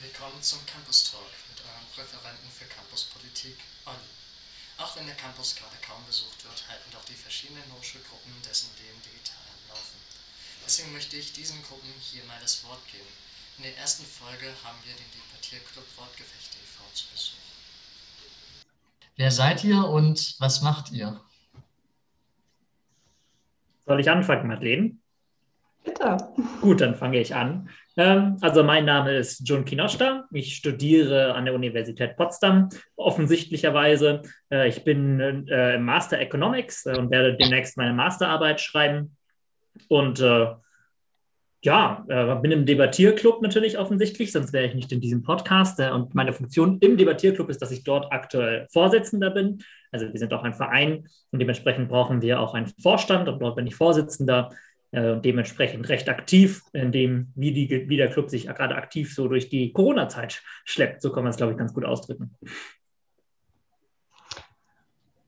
Willkommen zum Campus Talk mit eurem Referenten für Campuspolitik, Olli. Auch wenn der Campus gerade kaum besucht wird, halten doch die verschiedenen Hochschulgruppen dessen Leben digital am Laufen. Deswegen möchte ich diesen Gruppen hier mal das Wort geben. In der ersten Folge haben wir den Debattierclub Wortgefechte e.V. zu Besuch. Wer seid ihr und was macht ihr? Soll ich anfangen, Madeleine? Bitte. Gut, dann fange ich an. Ähm, also mein Name ist John Kinosta. Ich studiere an der Universität Potsdam, offensichtlicherweise. Äh, ich bin äh, im Master Economics äh, und werde demnächst meine Masterarbeit schreiben. Und ja, bin im Debattierclub natürlich offensichtlich, sonst wäre ich nicht in diesem Podcast. und meine Funktion im Debattierclub ist, dass ich dort aktuell Vorsitzender bin. Also wir sind auch ein Verein und dementsprechend brauchen wir auch einen Vorstand und dort bin ich Vorsitzender äh, dementsprechend recht aktiv, in dem, wie, die, wie der Club sich gerade aktiv so durch die Corona-Zeit schleppt. So kann man es, glaube ich, ganz gut ausdrücken.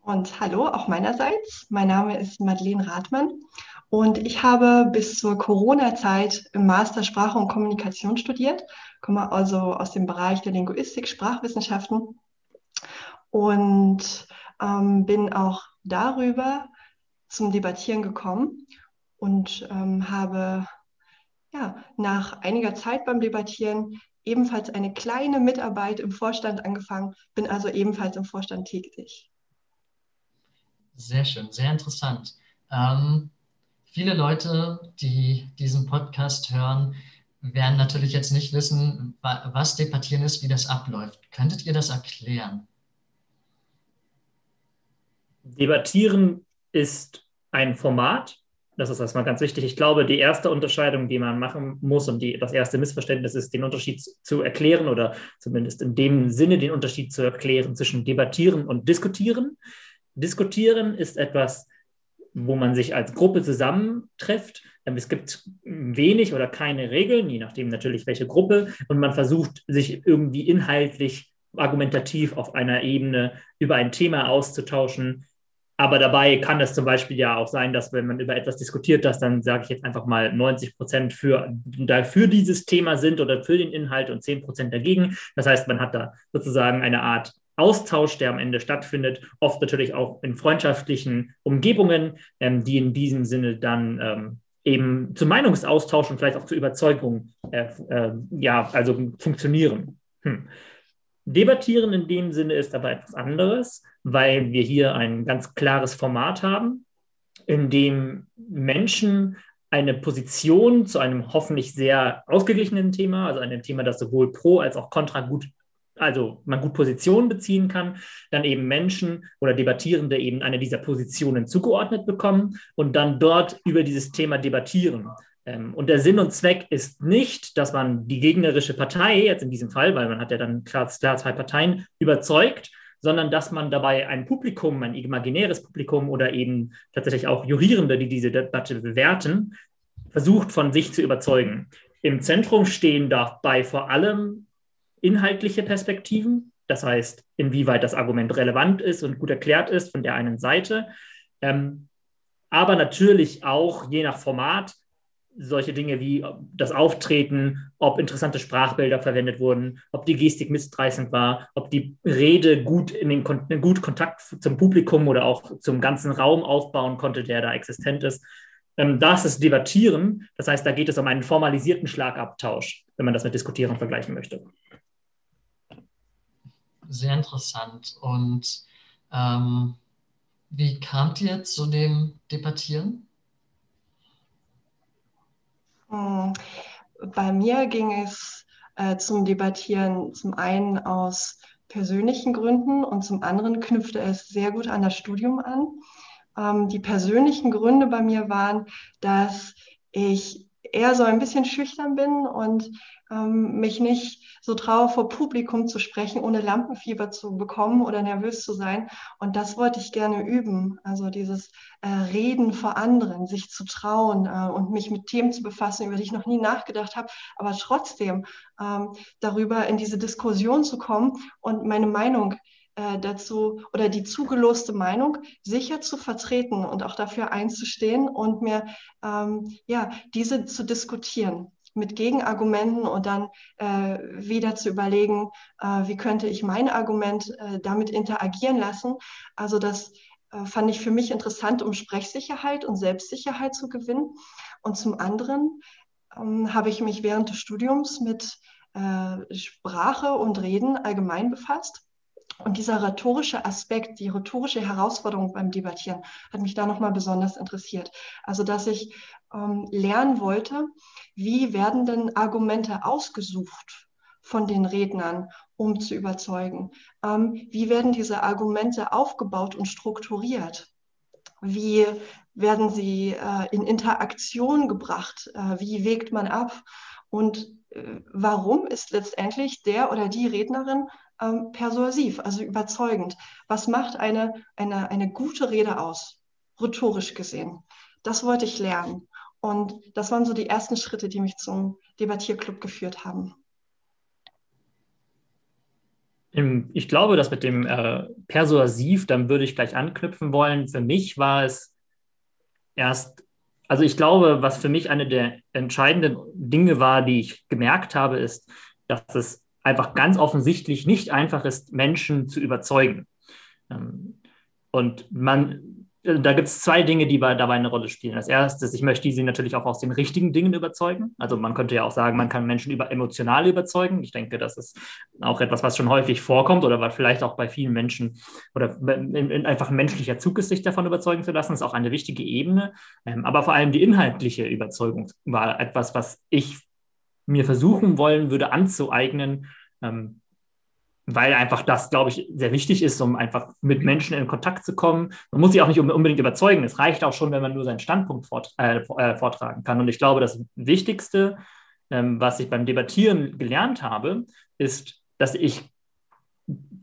Und hallo, auch meinerseits. Mein Name ist Madeleine Rathmann und ich habe bis zur Corona-Zeit im Master Sprache und Kommunikation studiert, komme also aus dem Bereich der Linguistik, Sprachwissenschaften und ähm, bin auch darüber zum Debattieren gekommen und ähm, habe ja, nach einiger Zeit beim Debattieren ebenfalls eine kleine Mitarbeit im Vorstand angefangen, bin also ebenfalls im Vorstand tätig. Sehr schön, sehr interessant. Ähm, viele Leute, die diesen Podcast hören, werden natürlich jetzt nicht wissen, was Debattieren ist, wie das abläuft. Könntet ihr das erklären? Debattieren ist ein Format, das ist erstmal ganz wichtig. Ich glaube, die erste Unterscheidung, die man machen muss und die, das erste Missverständnis ist, den Unterschied zu erklären oder zumindest in dem Sinne den Unterschied zu erklären zwischen debattieren und diskutieren. Diskutieren ist etwas, wo man sich als Gruppe zusammentrifft. Es gibt wenig oder keine Regeln, je nachdem natürlich welche Gruppe, und man versucht sich irgendwie inhaltlich, argumentativ auf einer Ebene über ein Thema auszutauschen, aber dabei kann es zum Beispiel ja auch sein, dass wenn man über etwas diskutiert, dass dann, sage ich jetzt einfach mal, 90 Prozent für, für dieses Thema sind oder für den Inhalt und 10 Prozent dagegen. Das heißt, man hat da sozusagen eine Art Austausch, der am Ende stattfindet, oft natürlich auch in freundschaftlichen Umgebungen, ähm, die in diesem Sinne dann ähm, eben zu Meinungsaustausch und vielleicht auch zur Überzeugung äh, äh, ja, also funktionieren. Hm. Debattieren in dem Sinne ist aber etwas anderes, weil wir hier ein ganz klares Format haben, in dem Menschen eine Position zu einem hoffentlich sehr ausgeglichenen Thema, also einem Thema, das sowohl pro als auch kontra gut, also man gut Positionen beziehen kann, dann eben Menschen oder Debattierende eben eine dieser Positionen zugeordnet bekommen und dann dort über dieses Thema debattieren. Ähm, und der Sinn und Zweck ist nicht, dass man die gegnerische Partei, jetzt in diesem Fall, weil man hat ja dann klar, klar zwei Parteien, überzeugt, sondern dass man dabei ein Publikum, ein imaginäres Publikum oder eben tatsächlich auch Jurierende, die diese Debatte bewerten, versucht von sich zu überzeugen. Im Zentrum stehen dabei vor allem inhaltliche Perspektiven, das heißt, inwieweit das Argument relevant ist und gut erklärt ist von der einen Seite, ähm, aber natürlich auch je nach Format solche Dinge wie das Auftreten, ob interessante Sprachbilder verwendet wurden, ob die Gestik missreißend war, ob die Rede gut in den gut Kontakt zum Publikum oder auch zum ganzen Raum aufbauen konnte, der da existent ist. Ähm, das ist Debattieren. Das heißt, da geht es um einen formalisierten Schlagabtausch, wenn man das mit Diskutieren vergleichen möchte. Sehr interessant. Und ähm, wie kamt ihr zu dem Debattieren? Hm, bei mir ging es äh, zum Debattieren zum einen aus persönlichen Gründen und zum anderen knüpfte es sehr gut an das Studium an. Ähm, die persönlichen Gründe bei mir waren, dass ich eher so ein bisschen schüchtern bin und ähm, mich nicht so traue, vor Publikum zu sprechen, ohne Lampenfieber zu bekommen oder nervös zu sein. Und das wollte ich gerne üben. Also dieses äh, Reden vor anderen, sich zu trauen äh, und mich mit Themen zu befassen, über die ich noch nie nachgedacht habe, aber trotzdem ähm, darüber in diese Diskussion zu kommen und meine Meinung äh, dazu oder die zugeloste Meinung sicher zu vertreten und auch dafür einzustehen und mir ähm, ja diese zu diskutieren. Mit Gegenargumenten und dann äh, wieder zu überlegen, äh, wie könnte ich mein Argument äh, damit interagieren lassen. Also das äh, fand ich für mich interessant, um Sprechsicherheit und Selbstsicherheit zu gewinnen. Und zum anderen ähm, habe ich mich während des Studiums mit äh, Sprache und Reden allgemein befasst. Und dieser rhetorische Aspekt, die rhetorische Herausforderung beim Debattieren hat mich da nochmal besonders interessiert. Also, dass ich ähm, lernen wollte, wie werden denn Argumente ausgesucht von den Rednern, um zu überzeugen? Ähm, wie werden diese Argumente aufgebaut und strukturiert? Wie werden sie äh, in Interaktion gebracht? Äh, wie wägt man ab? Und äh, warum ist letztendlich der oder die Rednerin ähm, persuasiv, also überzeugend? Was macht eine, eine, eine gute Rede aus, rhetorisch gesehen? Das wollte ich lernen. Und das waren so die ersten Schritte, die mich zum Debattierclub geführt haben. Ich glaube, dass mit dem äh, Persuasiv, dann würde ich gleich anknüpfen wollen. Für mich war es erst, also ich glaube, was für mich eine der entscheidenden Dinge war, die ich gemerkt habe, ist, dass es einfach ganz offensichtlich nicht einfach ist, Menschen zu überzeugen. Ähm, und man da gibt es zwei Dinge, die dabei eine Rolle spielen. Das erste ist, ich möchte sie natürlich auch aus den richtigen Dingen überzeugen. Also man könnte ja auch sagen, man kann Menschen über emotional überzeugen. Ich denke, das ist auch etwas, was schon häufig vorkommt oder was vielleicht auch bei vielen Menschen oder einfach ein menschlicher Zug ist, sich davon überzeugen zu lassen, das ist auch eine wichtige Ebene. Ähm, aber vor allem die inhaltliche Überzeugung war etwas, was ich mir versuchen wollen würde anzueignen, ähm, weil einfach das, glaube ich, sehr wichtig ist, um einfach mit Menschen in Kontakt zu kommen. Man muss sie auch nicht unbedingt überzeugen. Es reicht auch schon, wenn man nur seinen Standpunkt fort, äh, äh, vortragen kann. Und ich glaube, das Wichtigste, ähm, was ich beim Debattieren gelernt habe, ist, dass ich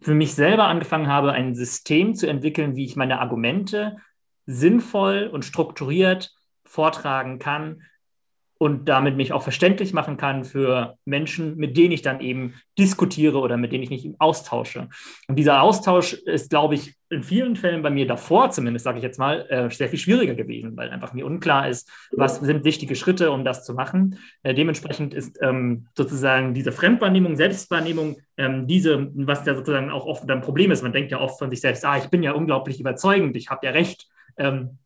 für mich selber angefangen habe, ein System zu entwickeln, wie ich meine Argumente sinnvoll und strukturiert vortragen kann, und damit mich auch verständlich machen kann für Menschen, mit denen ich dann eben diskutiere oder mit denen ich mich austausche. Und dieser Austausch ist, glaube ich, in vielen Fällen bei mir davor zumindest, sage ich jetzt mal, äh, sehr viel schwieriger gewesen, weil einfach mir unklar ist, was sind wichtige Schritte, um das zu machen. Äh, dementsprechend ist ähm, sozusagen diese Fremdwahrnehmung, Selbstwahrnehmung, ähm, diese, was ja sozusagen auch oft ein Problem ist. Man denkt ja oft von sich selbst, ah, ich bin ja unglaublich überzeugend, ich habe ja recht. Ähm,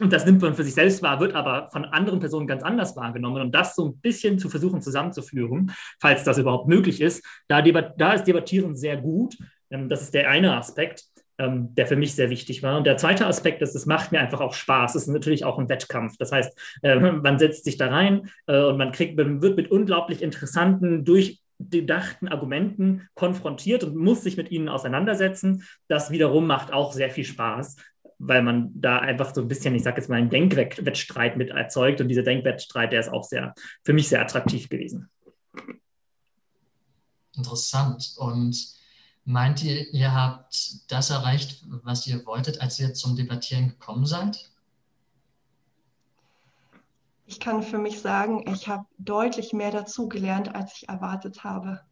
und das nimmt man für sich selbst wahr, wird aber von anderen Personen ganz anders wahrgenommen. Und das so ein bisschen zu versuchen zusammenzuführen, falls das überhaupt möglich ist, da, da ist Debattieren sehr gut. Ähm, das ist der eine Aspekt, ähm, der für mich sehr wichtig war. Und der zweite Aspekt ist, es macht mir einfach auch Spaß. Es ist natürlich auch ein Wettkampf. Das heißt, äh, man setzt sich da rein äh, und man kriegt, man wird mit unglaublich interessanten, durchgedachten Argumenten konfrontiert und muss sich mit ihnen auseinandersetzen. Das wiederum macht auch sehr viel Spaß weil man da einfach so ein bisschen, ich sage jetzt mal, einen Denkwettstreit mit erzeugt. Und dieser Denkwettstreit, der ist auch sehr, für mich sehr attraktiv gewesen. Interessant. Und meint ihr, ihr habt das erreicht, was ihr wolltet, als ihr zum Debattieren gekommen seid? Ich kann für mich sagen, ich habe deutlich mehr dazu gelernt, als ich erwartet habe.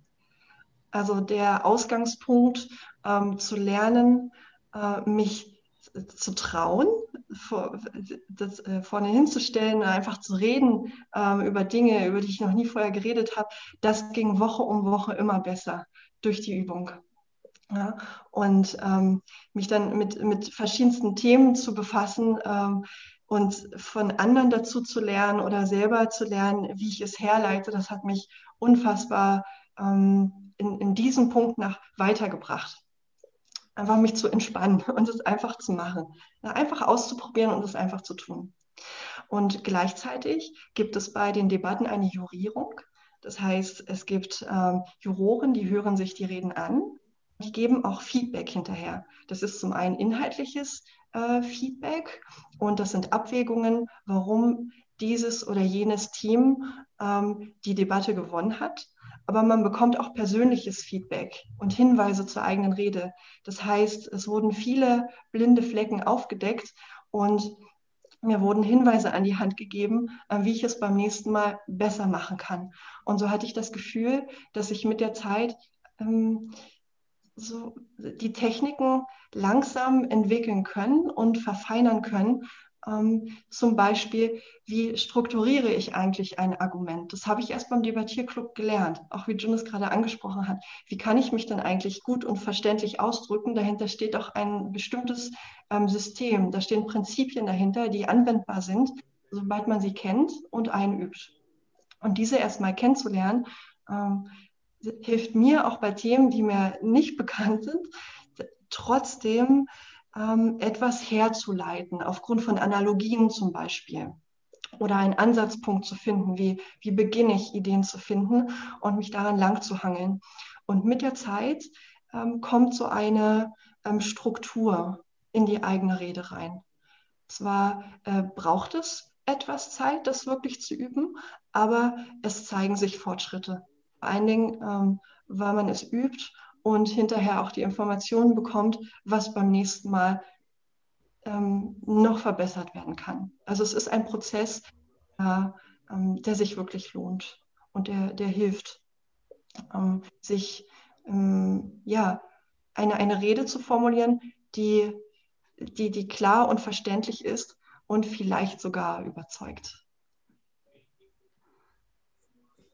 Also der Ausgangspunkt ähm, zu lernen, äh, mich zu trauen, vor, das äh, vorne hinzustellen, einfach zu reden ähm, über Dinge, über die ich noch nie vorher geredet habe, das ging Woche um Woche immer besser durch die Übung. Ja, und ähm, mich dann mit, mit verschiedensten Themen zu befassen ähm, und von anderen dazu zu lernen oder selber zu lernen, wie ich es herleite, das hat mich unfassbar ähm, in, in diesem Punkt nach weitergebracht einfach mich zu entspannen und es einfach zu machen. Einfach auszuprobieren und es einfach zu tun. Und gleichzeitig gibt es bei den Debatten eine Jurierung. Das heißt, es gibt ähm, Juroren, die hören sich die Reden an, die geben auch Feedback hinterher. Das ist zum einen inhaltliches äh, Feedback und das sind Abwägungen, warum dieses oder jenes Team ähm, die Debatte gewonnen hat aber man bekommt auch persönliches Feedback und Hinweise zur eigenen Rede. Das heißt, es wurden viele blinde Flecken aufgedeckt und mir wurden Hinweise an die Hand gegeben, äh, wie ich es beim nächsten Mal besser machen kann. Und so hatte ich das Gefühl, dass ich mit der Zeit ähm, so die Techniken langsam entwickeln können und verfeinern können, Ähm, zum Beispiel, wie strukturiere ich eigentlich ein Argument? Das habe ich erst beim Debattierclub gelernt, auch wie Jun es gerade angesprochen hat. Wie kann ich mich dann eigentlich gut und verständlich ausdrücken? Dahinter steht auch ein bestimmtes ähm, System. Da stehen Prinzipien dahinter, die anwendbar sind, sobald man sie kennt und einübt. Und diese erstmal kennenzulernen, ähm, hilft mir auch bei Themen, die mir nicht bekannt sind, trotzdem ähm, etwas herzuleiten, aufgrund von Analogien zum Beispiel. Oder einen Ansatzpunkt zu finden, wie, wie beginne ich, Ideen zu finden und mich daran lang zu hangeln. Und mit der Zeit ähm, kommt so eine ähm, Struktur in die eigene Rede rein. Zwar äh, braucht es etwas Zeit, das wirklich zu üben, aber es zeigen sich Fortschritte. Vor allen Dingen, ähm, weil man es übt und hinterher auch die Informationen bekommt, was beim nächsten Mal ähm, noch verbessert werden kann. Also es ist ein Prozess, äh, ähm, der sich wirklich lohnt und der, der hilft, ähm, sich ähm, ja, eine, eine Rede zu formulieren, die, die, die klar und verständlich ist und vielleicht sogar überzeugt.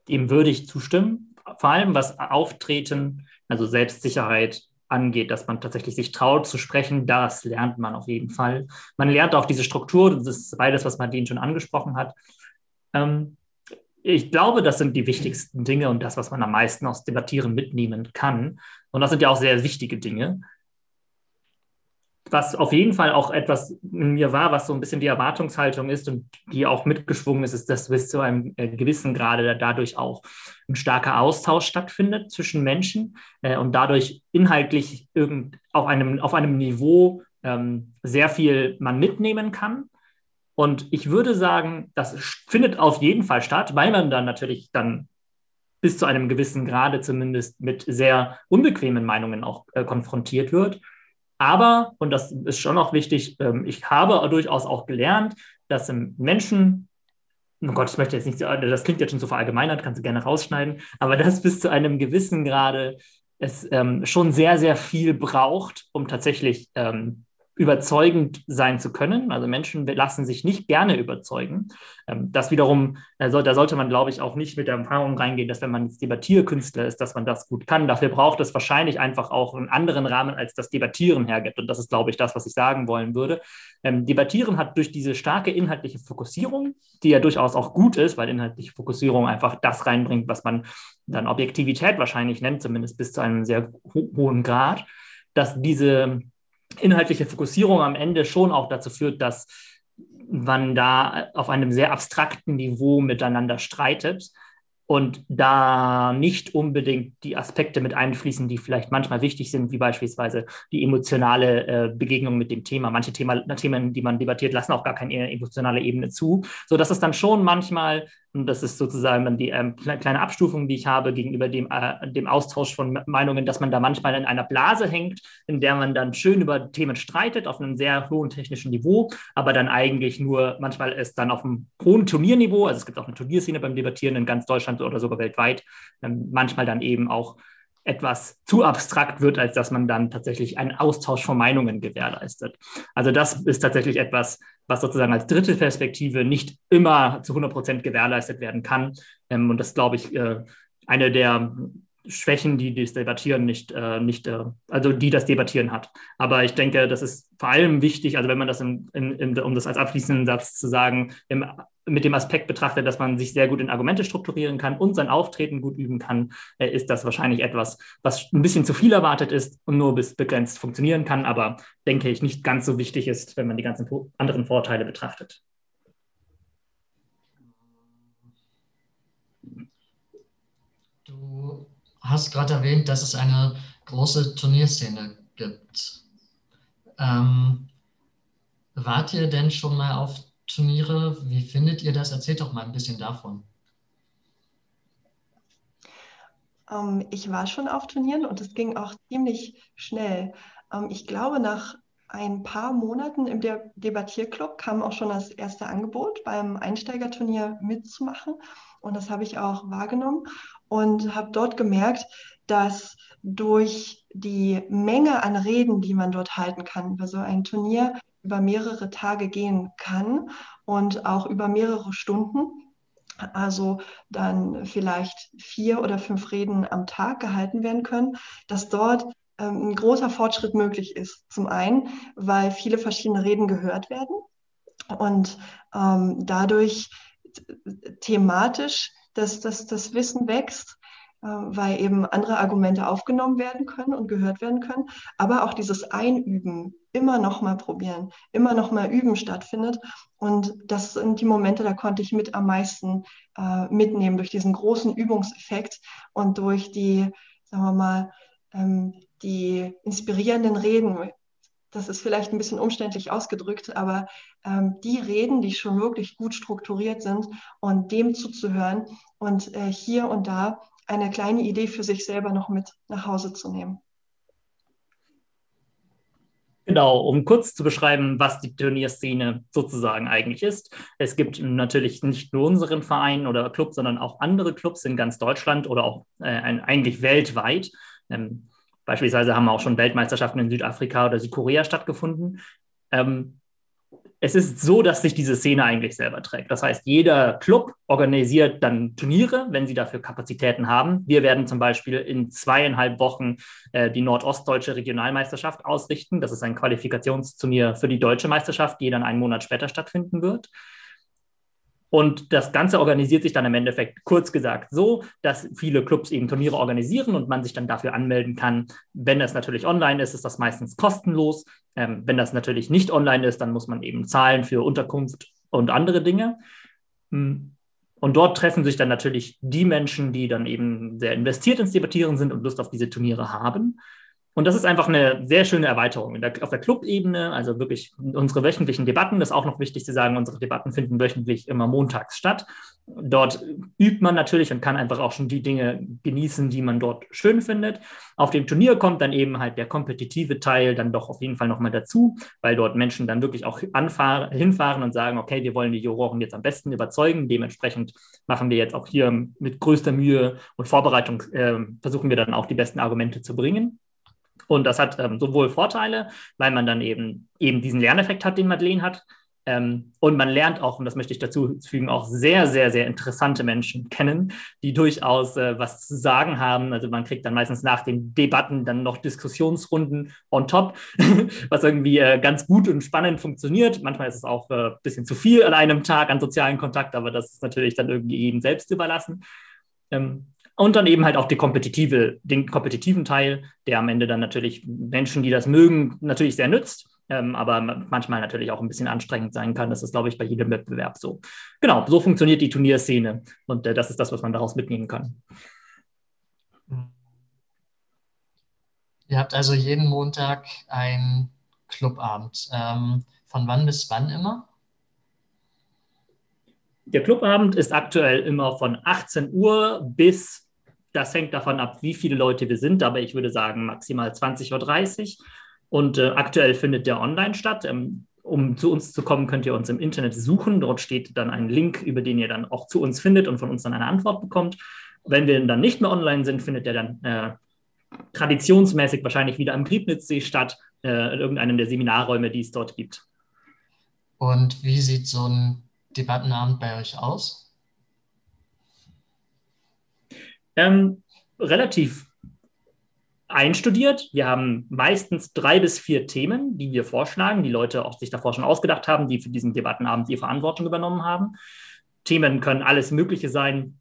Dem würde ich zustimmen. Vor allem was Auftreten also Selbstsicherheit angeht, dass man tatsächlich sich traut zu sprechen, das lernt man auf jeden Fall. Man lernt auch diese Struktur, das ist beides, was Marlene schon angesprochen hat. Ähm, ich glaube, das sind die wichtigsten Dinge und das, was man am meisten aus Debattieren mitnehmen kann. Und das sind ja auch sehr wichtige Dinge was auf jeden Fall auch etwas in mir war, was so ein bisschen die Erwartungshaltung ist und die auch mitgeschwungen ist, ist, dass bis zu einem äh, gewissen Grade dadurch auch ein starker Austausch stattfindet zwischen Menschen äh, und dadurch inhaltlich irgend auf einem, auf einem Niveau ähm, sehr viel man mitnehmen kann. Und ich würde sagen, das findet auf jeden Fall statt, weil man dann natürlich dann bis zu einem gewissen Grade zumindest mit sehr unbequemen Meinungen auch äh, konfrontiert wird. Aber, und das ist schon auch wichtig, ähm, ich habe durchaus auch gelernt, dass Menschen, oh Gott, ich möchte jetzt nicht, das klingt jetzt schon so verallgemeinert, kannst du gerne rausschneiden, aber dass bis zu einem gewissen Grade es ähm, schon sehr, sehr viel braucht, um tatsächlich ähm, überzeugend sein zu können. Also Menschen lassen sich nicht gerne überzeugen. Ähm, das wiederum, also da sollte man, glaube ich, auch nicht mit der Erfahrung reingehen, dass wenn man jetzt Debattierkünstler ist, dass man das gut kann. Dafür braucht es wahrscheinlich einfach auch einen anderen Rahmen, als das Debattieren hergibt. Und das ist, glaube ich, das, was ich sagen wollen würde. Ähm, Debattieren hat durch diese starke inhaltliche Fokussierung, die ja durchaus auch gut ist, weil inhaltliche Fokussierung einfach das reinbringt, was man dann Objektivität wahrscheinlich nennt, zumindest bis zu einem sehr ho hohen Grad, dass diese inhaltliche Fokussierung am Ende schon auch dazu führt, dass man da auf einem sehr abstrakten Niveau miteinander streitet und da nicht unbedingt die Aspekte mit einfließen, die vielleicht manchmal wichtig sind, wie beispielsweise die emotionale äh, Begegnung mit dem Thema. Manche Thema, Themen, die man debattiert, lassen auch gar keine emotionale Ebene zu, sodass es dann schon manchmal und das ist sozusagen die ähm, kleine Abstufung, die ich habe gegenüber dem, äh, dem Austausch von Meinungen, dass man da manchmal in einer Blase hängt, in der man dann schön über Themen streitet, auf einem sehr hohen technischen Niveau, aber dann eigentlich nur, manchmal ist dann auf einem hohen Turnierniveau, also es gibt auch eine Turnierszene beim Debattieren in ganz Deutschland oder sogar weltweit, ähm, manchmal dann eben auch etwas zu abstrakt wird, als dass man dann tatsächlich einen Austausch von Meinungen gewährleistet. Also das ist tatsächlich etwas, was sozusagen als dritte Perspektive nicht immer zu 100 Prozent gewährleistet werden kann. Ähm, und das, glaube ich, äh, eine der Schwächen, die das Debattieren nicht, äh, nicht äh, also die das Debattieren hat. Aber ich denke, das ist vor allem wichtig, also wenn man das, in, in, in, um das als abschließenden Satz zu sagen, im, mit dem Aspekt betrachtet, dass man sich sehr gut in Argumente strukturieren kann und sein Auftreten gut üben kann, äh, ist das wahrscheinlich etwas, was ein bisschen zu viel erwartet ist und nur bis begrenzt funktionieren kann, aber denke ich nicht ganz so wichtig ist, wenn man die ganzen anderen Vorteile betrachtet. Du hast gerade erwähnt, dass es eine große Turnierszene gibt. Ähm, wart ihr denn schon mal auf Turniere? Wie findet ihr das? Erzählt doch mal ein bisschen davon. Ähm, ich war schon auf Turnieren und es ging auch ziemlich schnell. Ähm, ich glaube, nach ein paar Monaten im De Debattierclub kam auch schon das erste Angebot, beim Einsteigerturnier mitzumachen. Und das habe ich auch wahrgenommen und habe dort gemerkt, dass durch die Menge an Reden, die man dort halten kann, über so ein Turnier, über mehrere Tage gehen kann und auch über mehrere Stunden. Also dann vielleicht vier oder fünf Reden am Tag gehalten werden können, dass dort ähm, ein großer Fortschritt möglich ist. Zum einen, weil viele verschiedene Reden gehört werden und ähm, dadurch thematisch dass, dass das Wissen wächst äh, weil eben andere Argumente aufgenommen werden können und gehört werden können, aber auch dieses Einüben, immer noch mal probieren, immer noch mal üben stattfindet. Und das sind die Momente, da konnte ich mit am meisten äh, mitnehmen durch diesen großen Übungseffekt und durch die, sagen wir mal, ähm, die inspirierenden Reden. Das ist vielleicht ein bisschen umständlich ausgedrückt, aber ähm, die Reden, die schon wirklich gut strukturiert sind und dem zuzuhören und äh, hier und da eine kleine Idee für sich selber noch mit nach Hause zu nehmen. Genau, um kurz zu beschreiben, was die Turnierszene sozusagen eigentlich ist. Es gibt natürlich nicht nur unseren Verein oder Club, sondern auch andere Clubs in ganz Deutschland oder auch äh, eigentlich weltweit. Ähm, beispielsweise haben auch schon Weltmeisterschaften in Südafrika oder Südkorea stattgefunden. Ähm, es ist so, dass sich diese Szene eigentlich selber trägt. Das heißt, jeder Club organisiert dann Turniere, wenn sie dafür Kapazitäten haben. Wir werden zum Beispiel in zweieinhalb Wochen äh, die nordostdeutsche Regionalmeisterschaft ausrichten. Das ist ein Qualifikationsturnier für die deutsche Meisterschaft, die dann einen Monat später stattfinden wird. Und das Ganze organisiert sich dann im Endeffekt kurz gesagt so, dass viele Clubs eben Turniere organisieren und man sich dann dafür anmelden kann. Wenn es natürlich online ist, ist das meistens kostenlos. Ähm, wenn das natürlich nicht online ist, dann muss man eben zahlen für Unterkunft und andere Dinge. Hm. Und dort treffen sich dann natürlich die Menschen, die dann eben sehr investiert ins Debattieren sind und Lust auf diese Turniere haben. Und das ist einfach eine sehr schöne Erweiterung. Der, auf der Clubebene, also wirklich unsere wöchentlichen Debatten, das ist auch noch wichtig zu sagen, unsere Debatten finden wöchentlich immer montags statt. Dort übt man natürlich und kann einfach auch schon die Dinge genießen, die man dort schön findet. Auf dem Turnier kommt dann eben halt der kompetitive Teil dann doch auf jeden Fall nochmal dazu, weil dort Menschen dann wirklich auch anfahren, hinfahren und sagen, okay, wir wollen die Juroren jetzt am besten überzeugen. Dementsprechend machen wir jetzt auch hier mit größter Mühe und Vorbereitung, äh, versuchen wir dann auch die besten Argumente zu bringen. Und das hat ähm, sowohl Vorteile, weil man dann eben, eben diesen Lerneffekt hat, den Madeleine hat. Ähm, und man lernt auch, und das möchte ich dazu fügen, auch sehr, sehr, sehr interessante Menschen kennen, die durchaus äh, was zu sagen haben. Also man kriegt dann meistens nach den Debatten dann noch Diskussionsrunden on top, was irgendwie äh, ganz gut und spannend funktioniert. Manchmal ist es auch ein äh, bisschen zu viel an einem Tag an sozialen Kontakt, aber das ist natürlich dann irgendwie eben selbst überlassen. Ähm, und dann eben halt auch die kompetitive, den kompetitiven Teil, der am Ende dann natürlich Menschen, die das mögen, natürlich sehr nützt, ähm, aber manchmal natürlich auch ein bisschen anstrengend sein kann. Das ist, glaube ich, bei jedem Wettbewerb so. Genau, so funktioniert die Turnierszene und äh, das ist das, was man daraus mitnehmen kann. Ihr habt also jeden Montag einen Clubabend. Ähm, von wann bis wann immer? Der Clubabend ist aktuell immer von 18 Uhr bis, das hängt davon ab, wie viele Leute wir sind, aber ich würde sagen maximal 20.30 Uhr. Und äh, aktuell findet der online statt. Ähm, um zu uns zu kommen, könnt ihr uns im Internet suchen. Dort steht dann ein Link, über den ihr dann auch zu uns findet und von uns dann eine Antwort bekommt. Wenn wir dann nicht mehr online sind, findet der dann äh, traditionsmäßig wahrscheinlich wieder am Griebnitzsee statt, äh, in irgendeinem der Seminarräume, die es dort gibt. Und wie sieht so ein Debattenabend bei euch aus? Ähm, relativ einstudiert. Wir haben meistens drei bis vier Themen, die wir vorschlagen, die Leute auch sich davor schon ausgedacht haben, die für diesen Debattenabend die Verantwortung übernommen haben. Themen können alles Mögliche sein,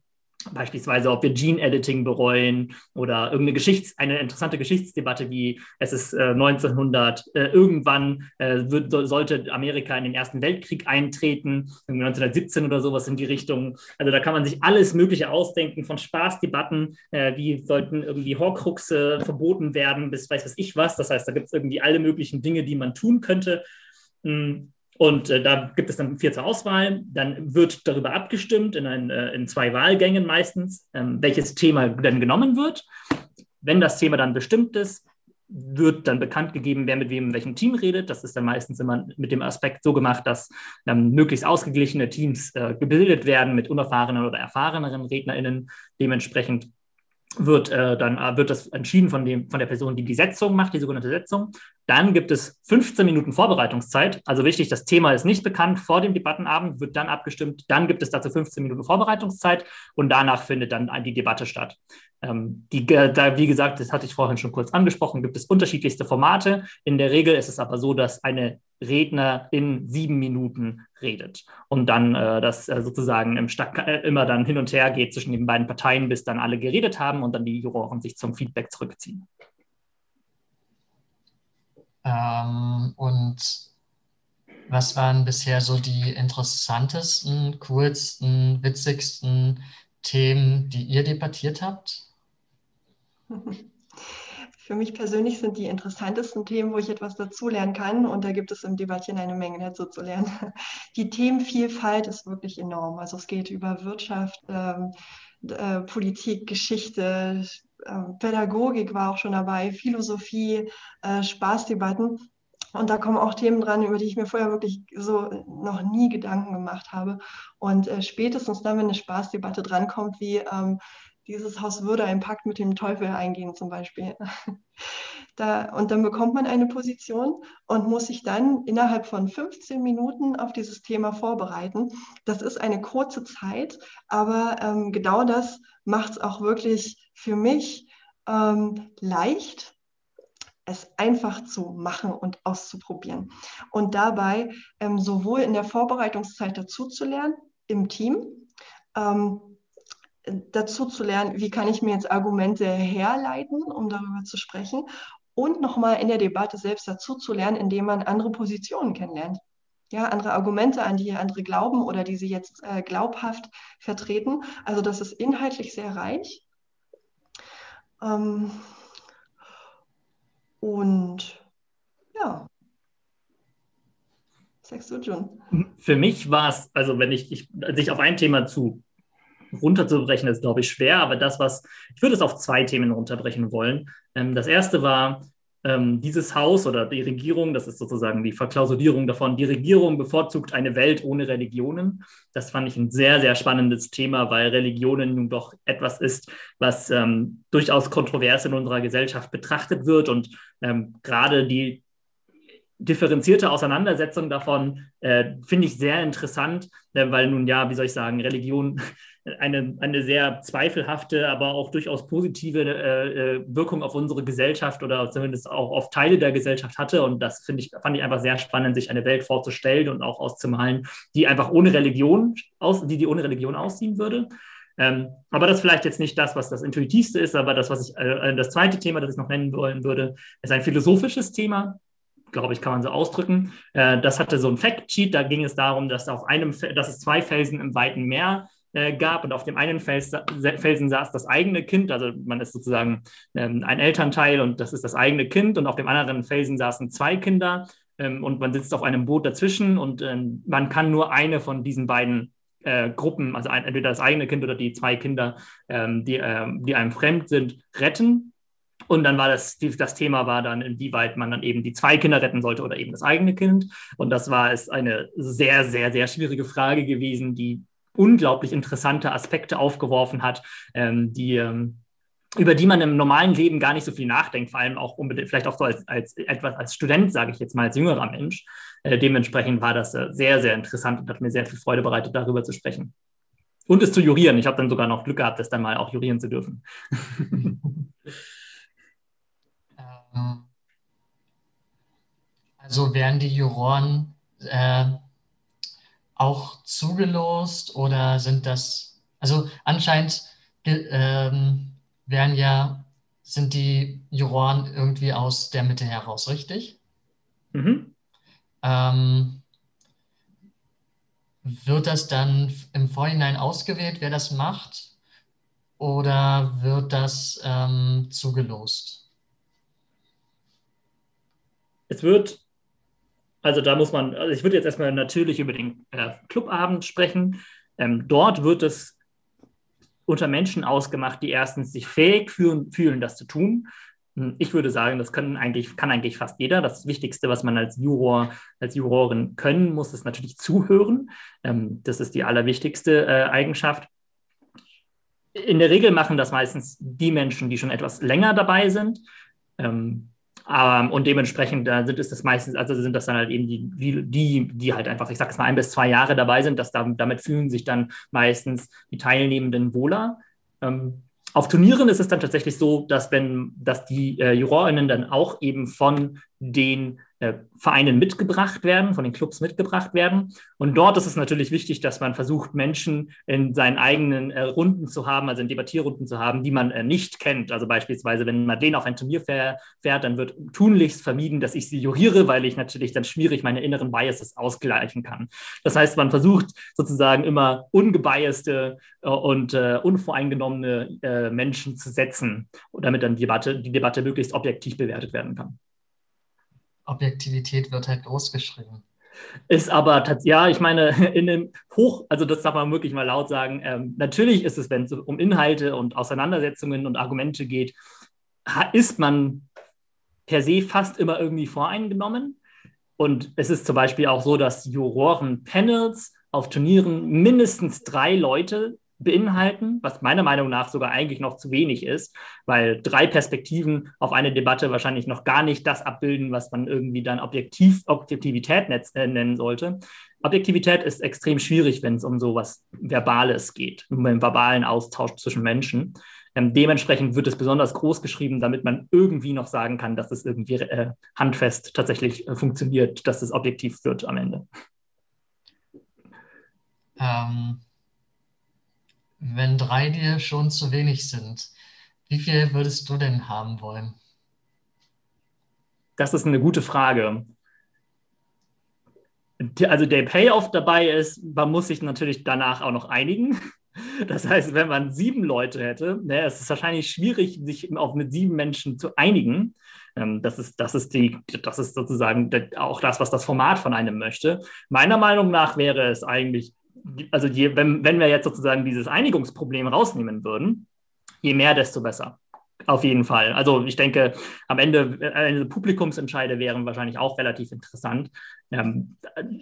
Beispielsweise, ob wir Gene-Editing bereuen oder irgendeine Geschichts-, eine interessante Geschichtsdebatte wie es ist äh, 1900, äh, irgendwann äh, wird, so, sollte Amerika in den Ersten Weltkrieg eintreten, 1917 oder sowas in die Richtung. Also da kann man sich alles Mögliche ausdenken, von Spaßdebatten, äh, wie sollten irgendwie Horcruxe verboten werden, bis weiß was ich was. Das heißt, da gibt es irgendwie alle möglichen Dinge, die man tun könnte. Mhm und äh, da gibt es dann vier zur Auswahl. Dann wird darüber abgestimmt in, ein, äh, in zwei Wahlgängen meistens, ähm, welches Thema denn genommen wird. Wenn das Thema dann bestimmt ist, wird dann bekannt gegeben, wer mit wem in welchem Team redet. Das ist dann meistens immer mit dem Aspekt so gemacht, dass ähm, möglichst ausgeglichene Teams äh, gebildet werden mit unerfahrenen oder erfahreneren RednerInnen. Dementsprechend wird äh, dann äh, wird das entschieden von, dem, von der Person, die die Setzung macht, die sogenannte Setzung. Dann gibt es 15 Minuten Vorbereitungszeit. Also wichtig, das Thema ist nicht bekannt vor dem Debattenabend, wird dann abgestimmt. Dann gibt es dazu 15 Minuten Vorbereitungszeit und danach findet dann die Debatte statt. Ähm, die, da, wie gesagt, das hatte ich vorhin schon kurz angesprochen, gibt es unterschiedlichste Formate. In der Regel ist es aber so, dass eine Redner in sieben Minuten redet und dann äh, das äh, sozusagen im Stack, äh, immer dann hin und her geht zwischen den beiden Parteien, bis dann alle geredet haben und dann die Juroren sich zum Feedback zurückziehen. Ähm, und was waren bisher so die interessantesten, coolsten, witzigsten Themen, die ihr debattiert habt? Für mich persönlich sind die interessantesten Themen, wo ich etwas dazulernen kann. Und da gibt es im Debattchen eine Menge dazu zu lernen. Die Themenvielfalt ist wirklich enorm. Also es geht über Wirtschaft, ähm, äh, Politik, Geschichte, äh, Pädagogik war auch schon dabei, Philosophie, äh, Spaßdebatten. Und da kommen auch Themen dran, über die ich mir vorher wirklich so noch nie Gedanken gemacht habe. Und äh, spätestens dann, wenn eine Spaßdebatte drankommt, wie ähm, dieses Haus würde einen Pakt mit dem Teufel eingehen zum Beispiel. Da, und dann bekommt man eine Position und muss sich dann innerhalb von 15 Minuten auf dieses Thema vorbereiten. Das ist eine kurze Zeit, aber ähm, genau das macht es auch wirklich für mich ähm, leicht, es einfach zu machen und auszuprobieren. Und dabei ähm, sowohl in der Vorbereitungszeit dazu zu lernen, im Team, ähm, dazu zu lernen, wie kann ich mir jetzt Argumente herleiten, um darüber zu sprechen und nochmal in der Debatte selbst dazu zu lernen, indem man andere Positionen kennenlernt. Ja, andere Argumente, an die andere glauben oder die sie jetzt äh, glaubhaft vertreten. Also das ist inhaltlich sehr reich. Ähm, und ja, sagst du, Jun? Für mich war es, also wenn ich, ich sich auf ein Thema zu runterzubrechen, ist, glaube ich, schwer, aber das, was, ich würde es auf zwei Themen runterbrechen wollen. Ähm, das erste war, ähm, dieses Haus oder die Regierung, das ist sozusagen die Verklausulierung davon, die Regierung bevorzugt eine Welt ohne Religionen. Das fand ich ein sehr, sehr spannendes Thema, weil Religionen nun doch etwas ist, was ähm, durchaus kontrovers in unserer Gesellschaft betrachtet wird und ähm, gerade die differenzierte Auseinandersetzung davon äh, finde ich sehr interessant, äh, weil nun ja, wie soll ich sagen, Religion eine, eine sehr zweifelhafte, aber auch durchaus positive äh, äh, Wirkung auf unsere Gesellschaft oder zumindest auch auf Teile der Gesellschaft hatte. Und das finde ich, fand ich einfach sehr spannend, sich eine Welt vorzustellen und auch auszumalen, die einfach ohne Religion aus, die, die ohne Religion aussehen würde. Ähm, aber das ist vielleicht jetzt nicht das, was das Intuitivste ist, aber das, was ich, äh, das zweite Thema, das ich noch nennen wollen würde, ist ein philosophisches Thema, glaube ich, kann man so ausdrücken. Äh, das hatte so ein Fact-Sheet, da ging es darum, dass auf einem, dass es zwei Felsen im weiten Meer äh, gab und auf dem einen Fels, Felsen saß das eigene Kind, also man ist sozusagen ähm, ein Elternteil und das ist das eigene Kind und auf dem anderen Felsen saßen zwei Kinder ähm, und man sitzt auf einem Boot dazwischen und ähm, man kann nur eine von diesen beiden äh, Gruppen, also entweder das eigene Kind oder die zwei Kinder, die, die einem fremd sind, retten. Und dann war das, das Thema war dann, inwieweit man dann eben die zwei Kinder retten sollte oder eben das eigene Kind. Und das war es eine sehr, sehr, sehr schwierige Frage gewesen, die unglaublich interessante Aspekte aufgeworfen hat, ähm, die ähm, über die man im normalen Leben gar nicht so viel nachdenkt, vor allem auch unbedingt, vielleicht auch so als, als etwas als Student, sage ich jetzt mal, als jüngerer Mensch. Äh, dementsprechend war das äh, sehr, sehr interessant und hat mir sehr viel Freude bereitet, darüber zu sprechen. Und es zu jurieren. Ich habe dann sogar noch Glück gehabt, das dann mal auch jurieren zu dürfen. Ähm, also werden die Juroren äh, auch zugelost oder sind das, also anscheinend ähm, werden ja, sind die Juroren irgendwie aus der Mitte heraus, richtig? Mhm. Ähm, wird das dann im Vorhinein ausgewählt, wer das macht? Oder wird das ähm, zugelost? Es wird also da muss man, also ich würde jetzt erstmal natürlich über den äh, Clubabend sprechen. Ähm, dort wird es unter Menschen ausgemacht, die erstens sich fähig fühlen, fühlen, das zu tun. Hm, ich würde sagen, das können eigentlich, kann eigentlich fast jeder. Das Wichtigste, was man als Juror, als Jurorin können muss, ist natürlich zuhören. Ähm, das ist die allerwichtigste äh, Eigenschaft. in der Regel machen das meistens die Menschen, die schon etwas länger dabei sind. Ähm, ähm, und dementsprechend da sind es das meistens, also sind das dann halt eben die, die, die halt einfach, ich sage es mal, ein bis zwei Jahre dabei sind, dass da, damit fühlen sich dann meistens die Teilnehmenden wohler. Ähm, auf Turnieren ist es dann tatsächlich so, dass wenn, dass die äh, JurorInnen dann auch eben von den äh, Vereinen mitgebracht werden, von den Clubs mitgebracht werden. Und dort ist es natürlich wichtig, dass man versucht, Menschen in seinen eigenen äh, Runden zu haben, also in Debattierrunden zu haben, die man äh, nicht kennt. Also beispielsweise, wenn Madeleine auf ein Turnier fährt, dann wird tunlichst vermieden, dass ich sie juriere, weil ich natürlich dann schwierig meine inneren Biases ausgleichen kann. Das heißt, man versucht sozusagen immer ungebiaste äh, und äh, unvoreingenommene äh, Menschen zu setzen, damit dann die Debatte, die Debatte möglichst objektiv bewertet werden kann. Objektivität wird halt groß geschrieben. Ist aber tatsächlich, ja, ich meine, in dem Hoch, also das darf man wirklich mal laut sagen, ähm, natürlich ist es, wenn es um Inhalte und Auseinandersetzungen und Argumente geht, ist man per se fast immer irgendwie voreingenommen. Und es ist zum Beispiel auch so, dass Juroren-Panels auf Turnieren mindestens drei Leute beinhalten, was meiner Meinung nach sogar eigentlich noch zu wenig ist, weil drei Perspektiven auf eine Debatte wahrscheinlich noch gar nicht das abbilden, was man irgendwie dann Objektiv, Objektivität äh, nennen sollte. Objektivität ist extrem schwierig, wenn es um so was Verbales geht, um einen verbalen Austausch zwischen Menschen. Ähm, dementsprechend wird es besonders groß geschrieben, damit man irgendwie noch sagen kann, dass es irgendwie äh, handfest tatsächlich äh, funktioniert, dass es objektiv wird am Ende. Ähm, wenn drei dir schon zu wenig sind, wie viel würdest du denn haben wollen? Das ist eine gute Frage. Also der Payoff dabei ist, man muss sich natürlich danach auch noch einigen. Das heißt, wenn man sieben Leute hätte, ne, es ist wahrscheinlich schwierig, sich auch mit sieben Menschen zu einigen. Ähm, das, ist, das, ist die, das ist sozusagen auch das, was das Format von einem möchte. Meiner Meinung nach wäre es eigentlich also je, wenn, wenn wir jetzt sozusagen dieses Einigungsproblem rausnehmen würden, je mehr, desto besser. Auf jeden Fall. Also ich denke, am Ende äh, Publikumsentscheide wären wahrscheinlich auch relativ interessant. Ähm,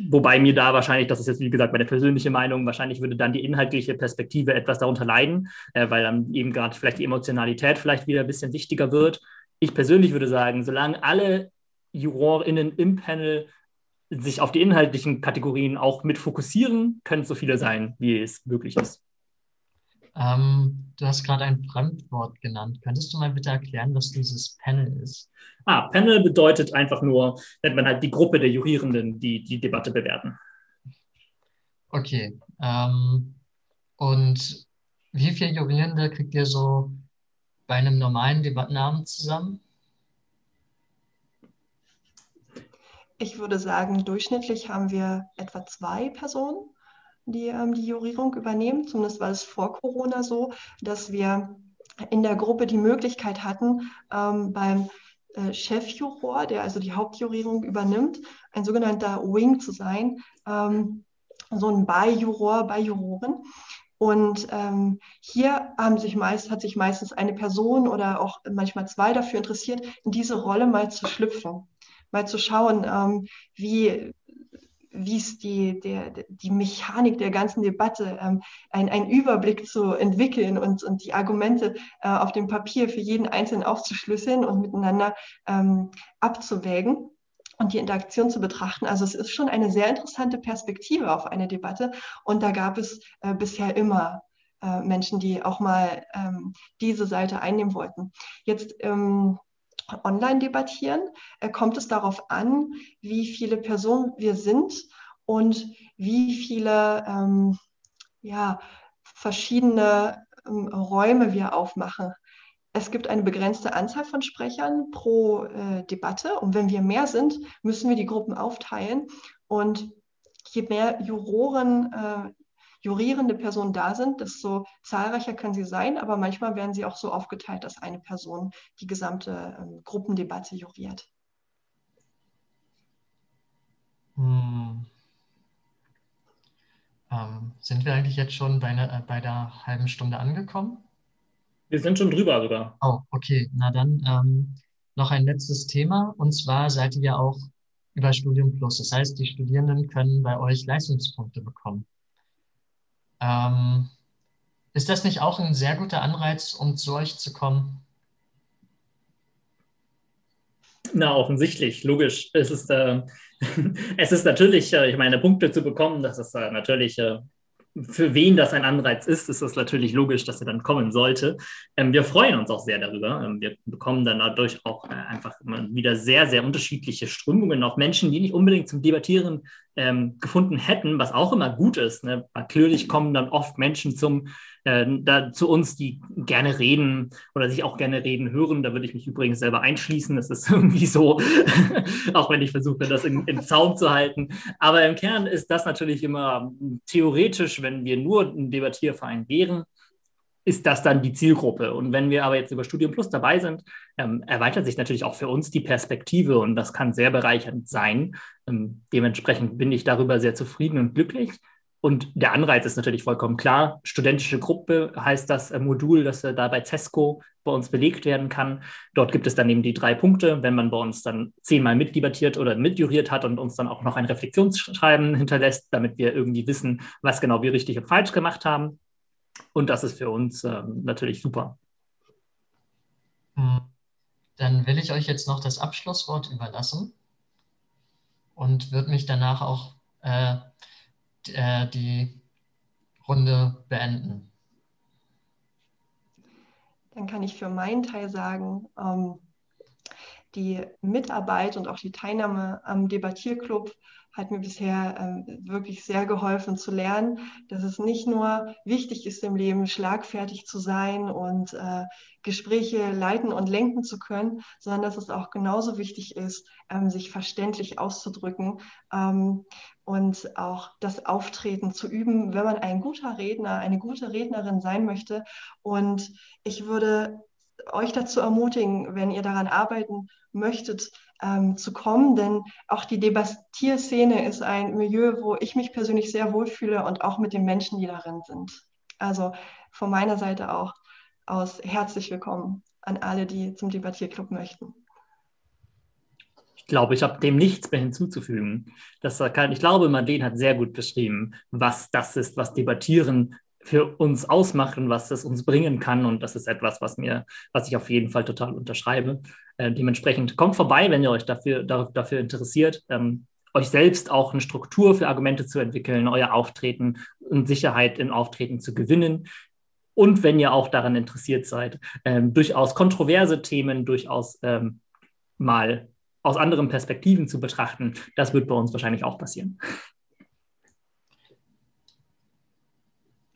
wobei mir da wahrscheinlich, das ist jetzt wie gesagt meine persönliche Meinung, wahrscheinlich würde dann die inhaltliche Perspektive etwas darunter leiden, äh, weil dann eben gerade vielleicht die Emotionalität vielleicht wieder ein bisschen wichtiger wird. Ich persönlich würde sagen, solange alle JurorInnen im Panel sich auf die inhaltlichen Kategorien auch mit fokussieren, können so viele sein, wie es möglich ist. Ähm, du hast gerade ein Fremdwort genannt. Könntest du mal bitte erklären, was dieses Panel ist? Ah, Panel bedeutet einfach nur, nennt man halt die Gruppe der Jurierenden, die die Debatte bewerten. Okay. Ähm, und wie viele Jurierende kriegt ihr so bei einem normalen Debattenabend zusammen? Ich würde sagen, durchschnittlich haben wir etwa zwei Personen, die ähm, die Jurierung übernehmen. Zumindest war es vor Corona so, dass wir in der Gruppe die Möglichkeit hatten, ähm, beim äh, Chefjuror, der also die Hauptjurierung übernimmt, ein sogenannter Wing zu sein, ähm, so ein Beijuror, Beijurorin. Und ähm, hier sich meist, hat sich meistens eine Person oder auch manchmal zwei dafür interessiert, in diese Rolle mal zu schlüpfen mal zu schauen, ähm, wie, wie ist die, der, die Mechanik der ganzen Debatte, ähm, ein, einen Überblick zu entwickeln und, und die Argumente äh, auf dem Papier für jeden Einzelnen aufzuschlüsseln und miteinander ähm, abzuwägen und die Interaktion zu betrachten. Also es ist schon eine sehr interessante Perspektive auf eine Debatte und da gab es äh, bisher immer äh, Menschen, die auch mal ähm, diese Seite einnehmen wollten. Jetzt ähm, online debattieren, äh, kommt es darauf an, wie viele Personen wir sind und wie viele ähm, ja, verschiedene ähm, Räume wir aufmachen. Es gibt eine begrenzte Anzahl von Sprechern pro äh, Debatte und wenn wir mehr sind, müssen wir die Gruppen aufteilen und je mehr Juroren äh, jurierende Personen da sind, desto zahlreicher können sie sein, aber manchmal werden sie auch so aufgeteilt, dass eine Person die gesamte ähm, Gruppendebatte juriert. Hm. Ähm, sind wir eigentlich jetzt schon bei, eine, äh, bei der halben Stunde angekommen? Wir sind schon drüber sogar. Oh, okay. Na dann ähm, noch ein letztes Thema. Und zwar seid ihr ja auch über Studium Plus. Das heißt, die Studierenden können bei euch Leistungspunkte bekommen. Ähm, Ist das nicht auch ein sehr guter Anreiz, um zu euch zu kommen? Na, offensichtlich, logisch. Es ist, äh, es ist natürlich, äh, ich meine, Punkte zu bekommen, das ist äh, natürlich äh, für wen das ein Anreiz ist, ist es natürlich logisch, dass er dann kommen sollte. Ähm, wir freuen uns auch sehr darüber. Ähm, wir bekommen dann dadurch auch äh, einfach wieder sehr, sehr unterschiedliche Strömungen, auch Menschen, die nicht unbedingt zum Debattieren ähm, gefunden hätten, was auch immer gut ist. Ne? Natürlich kommen dann oft Menschen zum, äh, da, zu uns, die gerne reden oder sich auch gerne reden hören. Da würde ich mich übrigens selber einschließen. Das ist irgendwie so, auch wenn ich versuche, das in, in Zaum zu halten. Aber im Kern ist das natürlich immer theoretisch, wenn wir nur ein Debattierverein wären, ist das dann die Zielgruppe. Und wenn wir aber jetzt über Studium Plus dabei sind, ähm, erweitert sich natürlich auch für uns die Perspektive und das kann sehr bereichernd sein. Ähm, dementsprechend bin ich darüber sehr zufrieden und glücklich. Und der Anreiz ist natürlich vollkommen klar. Studentische Gruppe heißt das äh, Modul, das äh, da bei CESCO bei uns belegt werden kann. Dort gibt es dann eben die drei Punkte. Wenn man bei uns dann zehnmal mitdebattiert oder mitjuriert hat und uns dann auch noch ein Reflexionsschreiben hinterlässt, damit wir irgendwie wissen, was genau wir richtig und falsch gemacht haben. Und das ist für uns ähm, natürlich super. Hm. Dann will ich euch jetzt noch das Abschlusswort überlassen und würde mich danach auch äh, äh, die Runde beenden. Dann kann ich für meinen Teil sagen, ähm, die Mitarbeit und auch die Teilnahme am Debattierclub hat mir bisher ähm, wirklich sehr geholfen zu lernen, dass es nicht nur wichtig ist im Leben, schlagfertig zu sein und äh, Gespräche leiten und lenken zu können, sondern dass es auch genauso wichtig ist, ähm, sich verständlich auszudrücken ähm, und auch das Auftreten zu üben, wenn man ein guter Redner, eine gute Rednerin sein möchte. Und ich würde euch dazu ermutigen, wenn ihr daran arbeiten möchtet, ähm, zu kommen, denn auch die Debattierszene ist ein Milieu, wo ich mich persönlich sehr wohlfühle und auch mit den Menschen, die darin sind. Also von meiner Seite auch aus herzlich willkommen an alle, die zum Debattierclub möchten. Ich glaube, ich habe dem nichts mehr hinzuzufügen. Das kann, ich glaube, Madeleine hat sehr gut beschrieben, was das ist, was Debattieren für uns ausmacht und was es uns bringen kann. Und das ist etwas, was mir, was ich auf jeden Fall total unterschreibe. Äh, dementsprechend kommt vorbei, wenn ihr euch dafür, dafür interessiert, ähm, euch selbst auch eine Struktur für Argumente zu entwickeln, euer Auftreten und Sicherheit im Auftreten zu gewinnen. Und wenn ihr auch daran interessiert seid, ähm, durchaus kontroverse Themen durchaus ähm, mal aus anderen Perspektiven zu betrachten, das wird bei uns wahrscheinlich auch passieren.